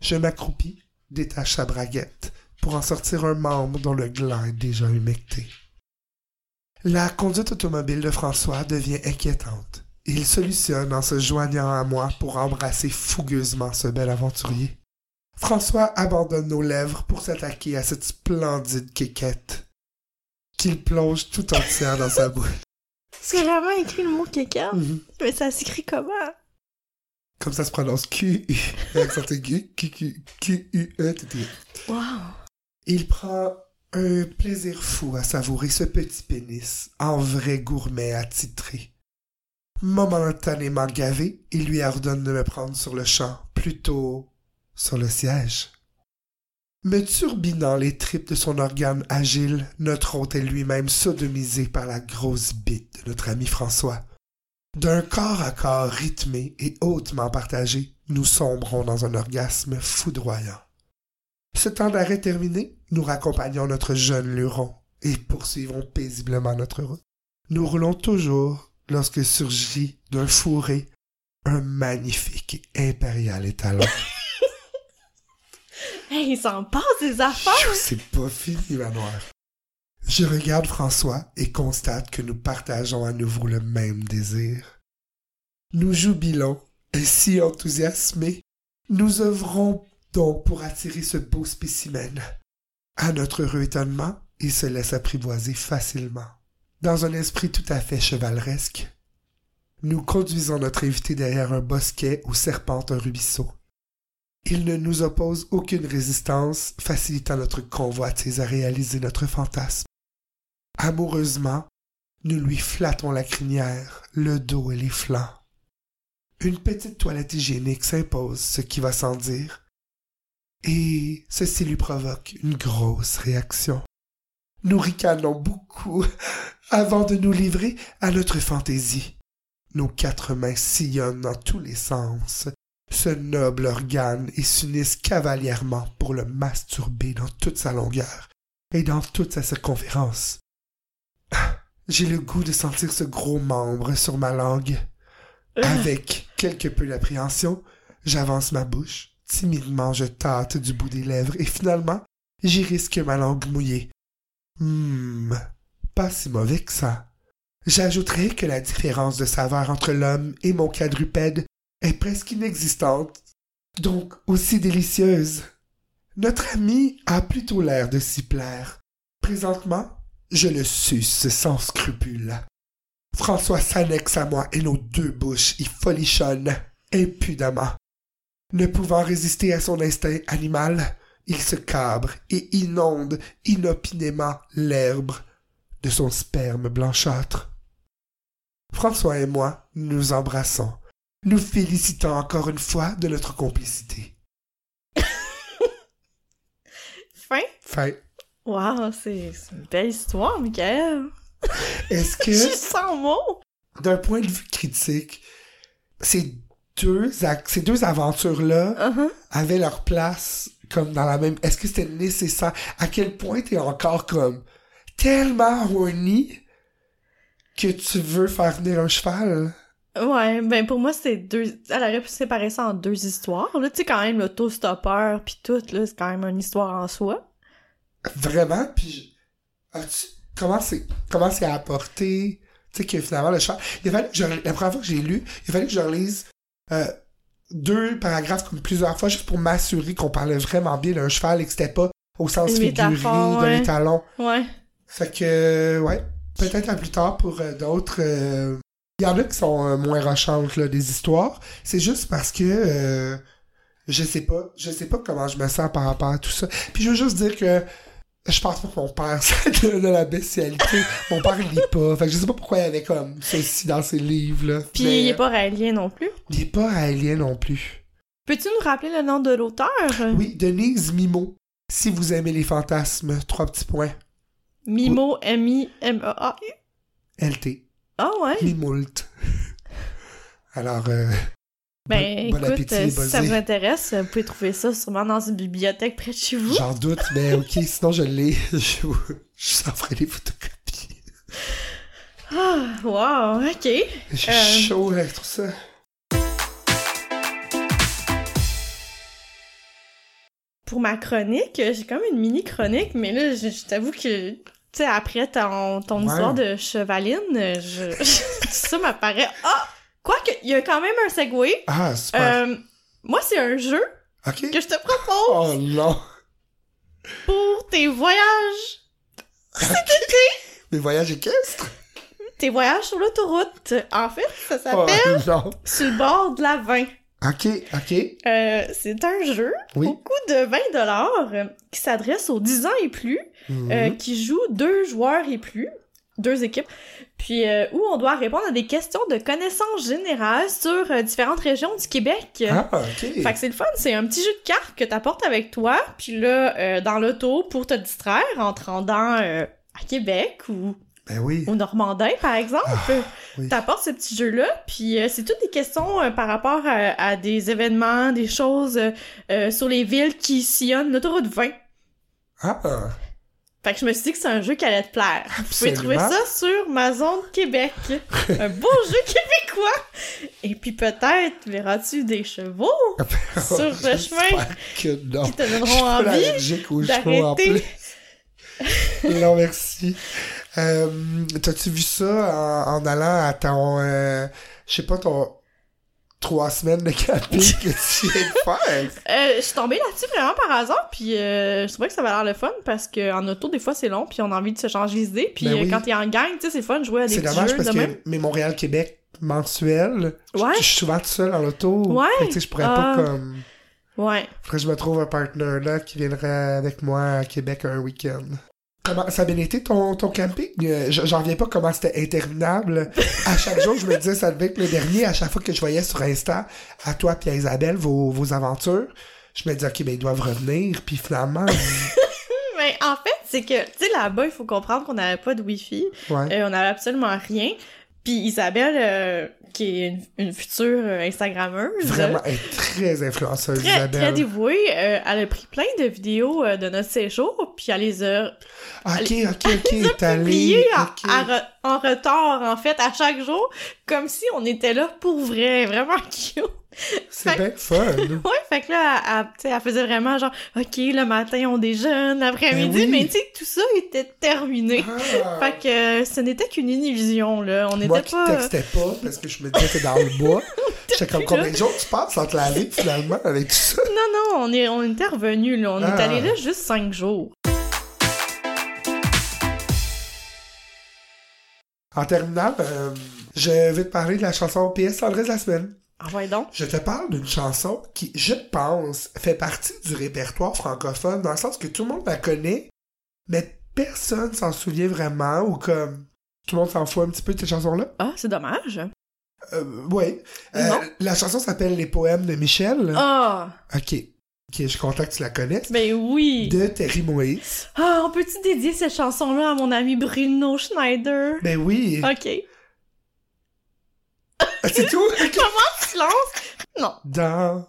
Je m'accroupis, détache sa braguette, pour en sortir un membre dont le gland est déjà humecté. La conduite automobile de François devient inquiétante. Il solutionne en se joignant à moi pour embrasser fougueusement ce bel aventurier. François abandonne nos lèvres pour s'attaquer à cette splendide quéquette qu'il plonge tout entière dans sa bouche. C'est vraiment écrit le mot quéquette? Mhm. Mais ça s'écrit comment? Comme ça se prononce Q, accent aigu, Q, Q, Q, U, E, T, T. Wow! Il prend un plaisir fou à savourer ce petit pénis, en vrai gourmet attitré. Momentanément gavé, il lui ordonne de me prendre sur le champ, plutôt sur le siège. Me turbinant les tripes de son organe agile, notre hôte est lui-même sodomisé par la grosse bite de notre ami François. D'un corps à corps rythmé et hautement partagé, nous sombrons dans un orgasme foudroyant. Ce temps d'arrêt terminé, nous raccompagnons notre jeune luron et poursuivons paisiblement notre route. Nous roulons toujours lorsque surgit d'un fourré un magnifique et impérial étalon. Hey, il s'en passe des affaires! C'est pas fini, Manoir. Je regarde François et constate que nous partageons à nouveau le même désir. Nous jubilons, et si enthousiasmés, nous œuvrons donc pour attirer ce beau spécimen. À notre heureux étonnement, il se laisse apprivoiser facilement. Dans un esprit tout à fait chevaleresque, nous conduisons notre invité derrière un bosquet où serpente un ruisseau. Il ne nous oppose aucune résistance, facilitant notre convoitise à réaliser notre fantasme. Amoureusement, nous lui flattons la crinière, le dos et les flancs. Une petite toilette hygiénique s'impose, ce qui va sans dire, et ceci lui provoque une grosse réaction. Nous ricanons beaucoup avant de nous livrer à notre fantaisie. Nos quatre mains sillonnent dans tous les sens ce noble organe et s'unissent cavalièrement pour le masturber dans toute sa longueur et dans toute sa circonférence. J'ai le goût de sentir ce gros membre sur ma langue. Avec quelque peu d'appréhension, j'avance ma bouche, timidement je tâte du bout des lèvres et finalement j'y risque ma langue mouillée. Hum, pas si mauvais que ça. J'ajouterai que la différence de saveur entre l'homme et mon quadrupède est presque inexistante, donc aussi délicieuse. Notre ami a plutôt l'air de s'y plaire. Présentement, je le suce sans scrupule. François s'annexe à moi et nos deux bouches y folichonnent impudemment. Ne pouvant résister à son instinct animal, il se cabre et inonde inopinément l'herbe de son sperme blanchâtre. François et moi nous embrassons, nous félicitons encore une fois de notre complicité. Fin? Fin. Wow, c'est c'est une belle histoire, Michael! Est-ce Je suis que, sans mots! d'un point de vue critique, ces deux, ces deux aventures-là Uh-huh. avaient leur place comme dans la même... Est-ce que c'était nécessaire? À quel point t'es encore comme tellement horny que tu veux faire venir un cheval? Ouais, ben pour moi, c'est deux... Elle aurait pu séparer ça en deux histoires. Là, tu sais, quand même, l'autostoppeur pis tout, là, c'est quand même une histoire en soi. Vraiment? Puis, as-tu- comment c'est comment c'est apporté? Tu sais que finalement, le cheval... Il fallu que je- la première fois que j'ai lu, il fallait que je relise euh, deux paragraphes comme plusieurs fois juste pour m'assurer qu'on parlait vraiment bien d'un cheval et que c'était pas au sens Une figuré d'un ouais. étalon. Ouais. Fait que, ouais, peut-être à plus tard pour euh, d'autres. euh, Il y en a qui sont euh, moins rochantes, là, des histoires. C'est juste parce que euh, je sais pas. Je sais pas comment je me sens par rapport à tout ça. Puis je veux juste dire que je pense pas que mon père, c'est de, de la bestialité. mon père, il lit pas. Fait que je sais pas pourquoi il y avait comme ceci dans ses livres, là. Puis Mais, il est pas raélien non plus. il est pas alien non plus. Peux-tu nous rappeler le nom de l'auteur? Oui, Denise Mimo. Si vous aimez les fantasmes, trois petits points. Mimo, M-I-M-E-A-U. LT. Ah ouais? Mimoult. Alors, euh, Ben bon, bon écoute, appétit, euh, si ça vous intéresse, vous pouvez trouver ça sûrement dans une bibliothèque près de chez vous. J'en doute, mais ok, sinon je l'ai. Je, vous- je en ferai des photocopies. Ah, wow, ok. J'ai Euh. chaud avec tout ça. Pour ma chronique, euh, j'ai comme une mini chronique, mais là, je, je t'avoue que, tu sais, après ton, ton Ouais. histoire de chevaline, je, ça m'apparaît. Ah! Quoique, il y a quand même un segway. Ah, super. Euh, moi, c'est un jeu que je te propose Oh non. pour tes voyages. Mes voyages équestres? Tes voyages sur l'autoroute. En fait, ça Oh s'appelle non. Sur le bord de la 20. Ok, ok. Euh, c'est un jeu Oui. au coût de 20 dollars qui s'adresse aux 10 ans et plus, Mhm. euh, qui joue deux joueurs et plus, deux équipes, puis euh, où on doit répondre à des questions de connaissances générales sur euh, différentes régions du Québec. Ah, ok. Fait que c'est le fun, c'est un petit jeu de cartes que t'apportes avec toi, puis là, euh, dans l'auto, pour te distraire en te rendant euh, à Québec ou Ben oui. au Normandin, par exemple. Ah, oui. T'apportes ce petit jeu-là, puis euh, c'est toutes des questions euh, par rapport à, à des événements, des choses euh, sur les villes qui sillonnent l'autoroute 20. Ah, Fait que je me suis dit que c'est un jeu qui allait te plaire. Vous pouvez Absolument. trouver ça sur ma zone Québec. un beau jeu québécois! Et puis peut-être verras-tu des chevaux sur le chemin J'espère que non. qui te donneront envie d'arrêter. Non, merci. Euh, T'as-tu vu ça en, en allant à ton, euh, je sais pas, ton trois semaines de camping que tu viens de faire? Euh, je suis tombée là-dessus vraiment par hasard, puis euh, je trouvais que ça avait l'air le fun parce que en auto des fois c'est long, puis on a envie de se changer les idées, puis Ben euh, oui. quand t'es en gang, tu sais c'est fun de jouer à des C'est petits dommage jeux parce de que même. mes Montréal-Québec mensuels, je- Ouais. je suis souvent tout seul dans l'auto. Ouais. Fait que, je pourrais Ah. pas comme... Ouais. Faudrait que je me trouve un partenaire là qui viendrait avec moi à Québec un week-end. Comment ça a bien été ton, ton camping? Euh, J'en reviens pas comment c'était interminable. À chaque jour, je me disais ça devait être le dernier. À chaque fois que je voyais sur Insta, à toi et à Isabelle, vos, vos aventures, je me disais, OK, ben ils doivent revenir. Puis finalement, Mais en fait, c'est que, tu sais, là-bas, il faut comprendre qu'on n'avait pas de Wi-Fi, ouais. euh, on n'avait absolument rien. Puis Isabelle, euh, qui est une, une future euh, Instagrammeuse, Vraiment, elle est très influenceuse, très, Isabelle. très dévouée, euh, elle a pris plein de vidéos euh, de notre séjour, puis elle les a Ok, ok, ok, t'es allé. publiées en, en retard, en fait, à chaque jour, comme si on était là pour vrai, vraiment cute. C'est bien fun. Ouais, fait que là, elle, elle, tu sais, elle faisait vraiment genre, OK, le matin, on déjeune, l'après-midi, Ben oui. mais tu sais, tout ça était terminé. Ah. Fait que euh, ce n'était qu'une illusion, là. On Moi n'était qui pas... textais pas parce que je me disais que dans le bois. J'étais comme combien de jours tu passes entre la vie finalement avec tout ça? Non, non, on est, on était revenus, là. On est Ah. allé là juste cinq jours. En terminant, euh, je vais te parler de la chanson PS Tendresse de la semaine. Ah ouais, donc? Je te parle d'une chanson qui, je pense, fait partie du répertoire francophone, dans le sens que tout le monde la connaît, mais personne s'en souvient vraiment, ou comme tout le monde s'en fout un petit peu de cette chanson-là. Ah, c'est dommage. Euh, ouais. Euh, la chanson s'appelle Les poèmes de Michel. Ah, Ok. Ok, je suis content que tu la connaisses. ben oui. De Terry Moïse. Ah, on peut-tu dédier cette chanson-là à mon ami Bruno Schneider? Ben oui. OK. Ah, C'est tout? Non. Dans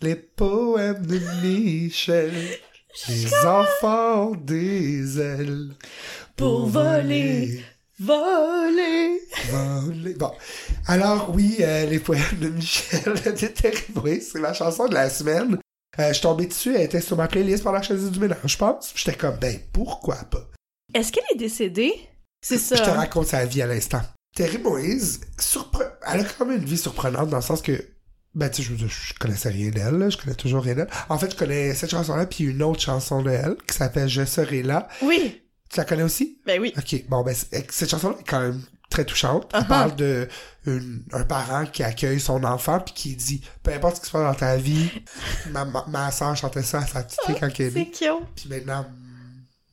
les poèmes de Michel, les enfants des ailes Pour voler. Voler. voler. Bon, alors oui, euh, les poèmes de Michel de Terry Moïse, c'est ma chanson de la semaine. Euh, je suis tombé dessus, elle était sur ma playlist pendant que je faisais du ménage, je pense. J'étais comme, ben pourquoi pas? Est-ce qu'elle est décédée? C'est ça. Je te raconte sa vie à l'instant. Terry Moïse, surpre... elle a quand même une vie surprenante dans le sens que Ben, tu sais, je, je connaissais rien d'elle, je connais toujours rien d'elle. En fait, je connais cette chanson-là, puis une autre chanson de elle, qui s'appelle Je serai là. Oui, Tu la connais aussi? ben oui. Ok, bon, ben, c'est- cette chanson-là est quand même très touchante. Elle Uh-huh. parle de une- un parent qui accueille son enfant, puis qui dit, peu importe ce qui se passe dans ta vie, ma, ma, ma soeur chantait ça à sa petite fille quand elle est cute. Puis maintenant,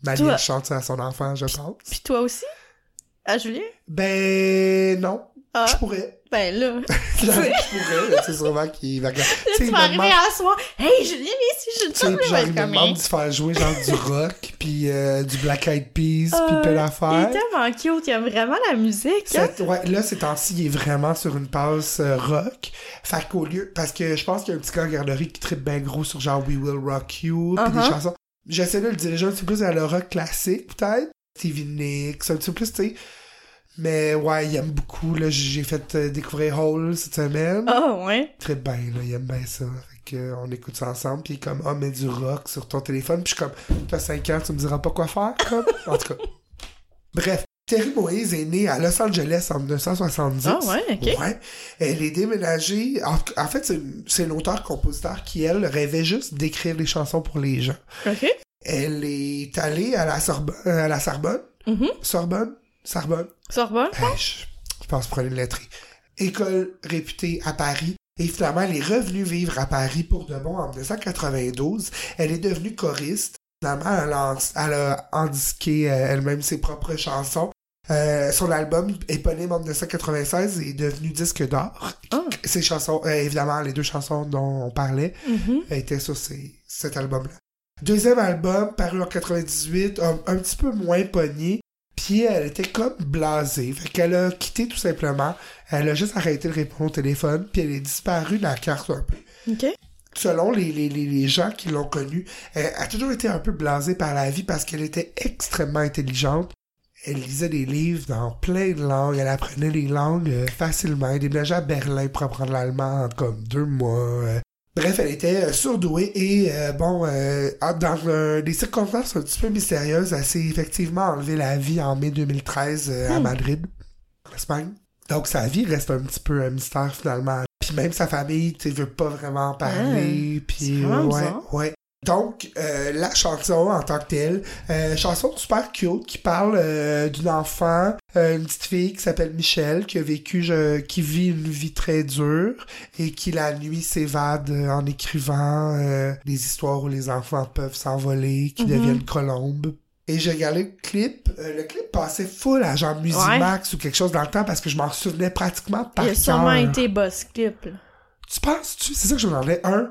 Maline Toi- chante ça à son enfant, je pense. Puis toi aussi? À Julien? Ben, non. Ah, Je pourrais. Ben là. c'est sûrement qu'il va regarder. Tu il vas arriver à soir. Hey, Julien, ici, je te genre, il me demande de se faire jouer genre du rock, puis euh, du Black Eyed Peas, puis Ah, plein Il d'affaires. est tellement cute, il aime vraiment la musique. hein? Ouais, là, ces temps-ci, il est vraiment sur une passe euh, rock. Fait qu'au lieu... Parce que je pense qu'il y a un petit gars en garderie qui tripe bien gros sur genre We Will Rock You, puis des Uh-huh. chansons. J'essaie de le diriger un petit peu plus vers le rock classique, peut-être. Stevie Nicks, un petit peu plus, tu sais. Mais ouais, il aime beaucoup, là. J'ai fait euh, découvrir Hole cette semaine. Ah, ouais? Très bien, là, il aime bien ça. Fait que, euh, on écoute ça ensemble, puis comme, ah, mets du rock sur ton téléphone, puis je suis comme, t'as 5 ans, tu me diras pas quoi faire, comme. En tout cas. Bref, Terry Moïse est née à Los Angeles en 1970. Ah, ouais, ok. Ouais. Elle est déménagée. En, en fait, c'est une, c'est une auteure-compositeur qui, elle, rêvait juste d'écrire des chansons pour les gens. Ok. Elle est allée à la Sorbonne. à la Sorbonne. Mhm. Sorbonne? Sorbonne? Sorbonne? Hey, je, je pense prendre une lettre. École réputée à Paris. Et finalement, elle est revenue vivre à Paris pour de bon en 1992. Elle est devenue choriste. Finalement, elle a, elle a euh, elle-même ses propres chansons. Euh, son album éponyme en 1996 est devenu disque d'or. Ah. Ses chansons, euh, évidemment, les deux chansons dont on parlait Mhm. étaient sur ces- cet album-là. Deuxième album, paru en 98, un, un petit peu moins pogné, puis elle était comme blasée. Fait qu'elle a quitté tout simplement. Elle a juste arrêté de répondre au téléphone, puis elle est disparue de la carte un peu. Ok. Selon les, les, les, les gens qui l'ont connue, elle a toujours été un peu blasée par la vie parce qu'elle était extrêmement intelligente. Elle lisait des livres dans plein de langues, elle apprenait les langues euh, facilement. Elle déménageait à Berlin pour apprendre l'allemand en comme deux mois. Bref, elle était euh, surdouée et euh, bon, euh, dans euh, des circonstances un petit peu mystérieuses, elle s'est effectivement enlevé la vie en mai 2013 euh, à Hmm. Madrid, en Espagne. Donc sa vie reste un petit peu un mystère finalement. Puis même sa famille, tu veut pas vraiment en parler. puis c'est vraiment ouais, bizarre. ouais. Donc, euh, la chanson en tant que telle, euh, chanson super cute qui parle euh, d'une enfant, euh, une petite fille qui s'appelle Michelle, qui a vécu, je- qui vit une vie très dure et qui la nuit s'évade euh, en écrivant euh, des histoires où les enfants peuvent s'envoler, qui Mhm. deviennent colombes. Et j'ai regardé le clip. euh, le clip passait full à genre Musimax ou quelque chose dans le temps parce que je m'en souvenais pratiquement par Il a sûrement cœur. été boss clip, là. Tu penses, tu c'est ça que je me demandais. Un,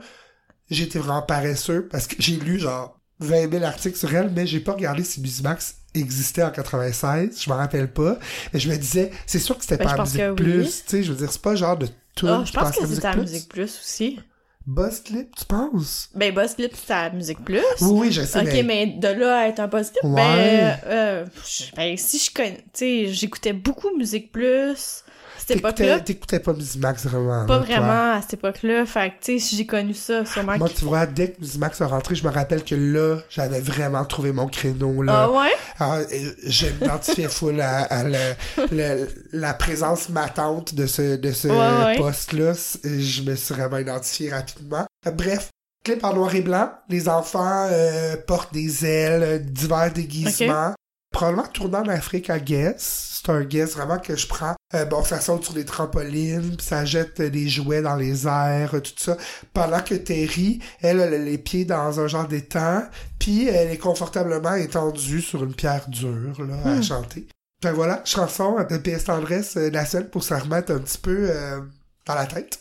j'étais vraiment paresseux parce que j'ai lu genre 20 000 articles sur elle, mais j'ai pas regardé si Musimax existait en 96. Je m'en rappelle pas. Mais je me disais, c'est sûr que c'était Ben, pas à pense Musique que Plus. oui. Tu sais, je veux dire, c'est pas genre de tout Ah, je pense passe que à c'était à Plus. Musique Plus aussi. Buzz Clip, tu penses? Ben, Boss Clip, c'était à Musique Plus. Oui, oui, je sais, Ok, mais... mais... de là à être un Boss Clip, Ouais. ben, euh, ben, si je connais, tu sais, j'écoutais beaucoup Musique Plus, cette époque-là. T'écoutais pas Musimax vraiment. Pas là, vraiment à cette époque-là, fait que, tu sais, j'ai connu ça, sûrement Moi, tu vois, dès que Musimax est rentré, je me rappelle que là, j'avais vraiment trouvé mon créneau, là. Ah ouais? Ah, euh, je m'identifiais full à, à le- le- la présence matante de ce, de ce Ouais, poste-là. Je me suis vraiment identifié rapidement. Bref, clip en noir et blanc. Les enfants euh, portent des ailes, divers déguisements. Probablement tournant en Afrique à Guess. C'est un guess vraiment que je prends. Euh, bon, ça saute sur des trampolines, puis ça jette des jouets dans les airs, euh, tout ça. Pendant que Terry, elle, elle a les pieds dans un genre d'étang, puis elle est confortablement étendue sur une pierre dure, là, à Hmm. chanter. Fait voilà, chanson de PS Tendresse, euh, la seule pour se remettre un petit peu euh, dans la tête.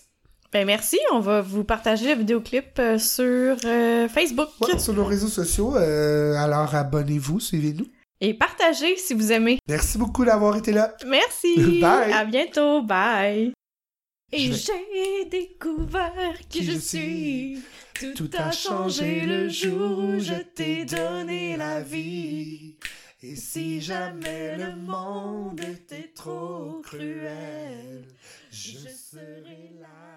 Ben merci, on va vous partager le vidéoclip sur euh, Facebook. Ouais, sur nos réseaux sociaux, alors abonnez-vous, suivez-nous et partagez si vous aimez. Merci beaucoup d'avoir été là. Merci. Bye. À bientôt. Bye. Et j'ai découvert qui, je, suis. Tout, Tout a changé le jour où je t'ai donné la vie. Et si jamais le monde était trop cruel, je serai là.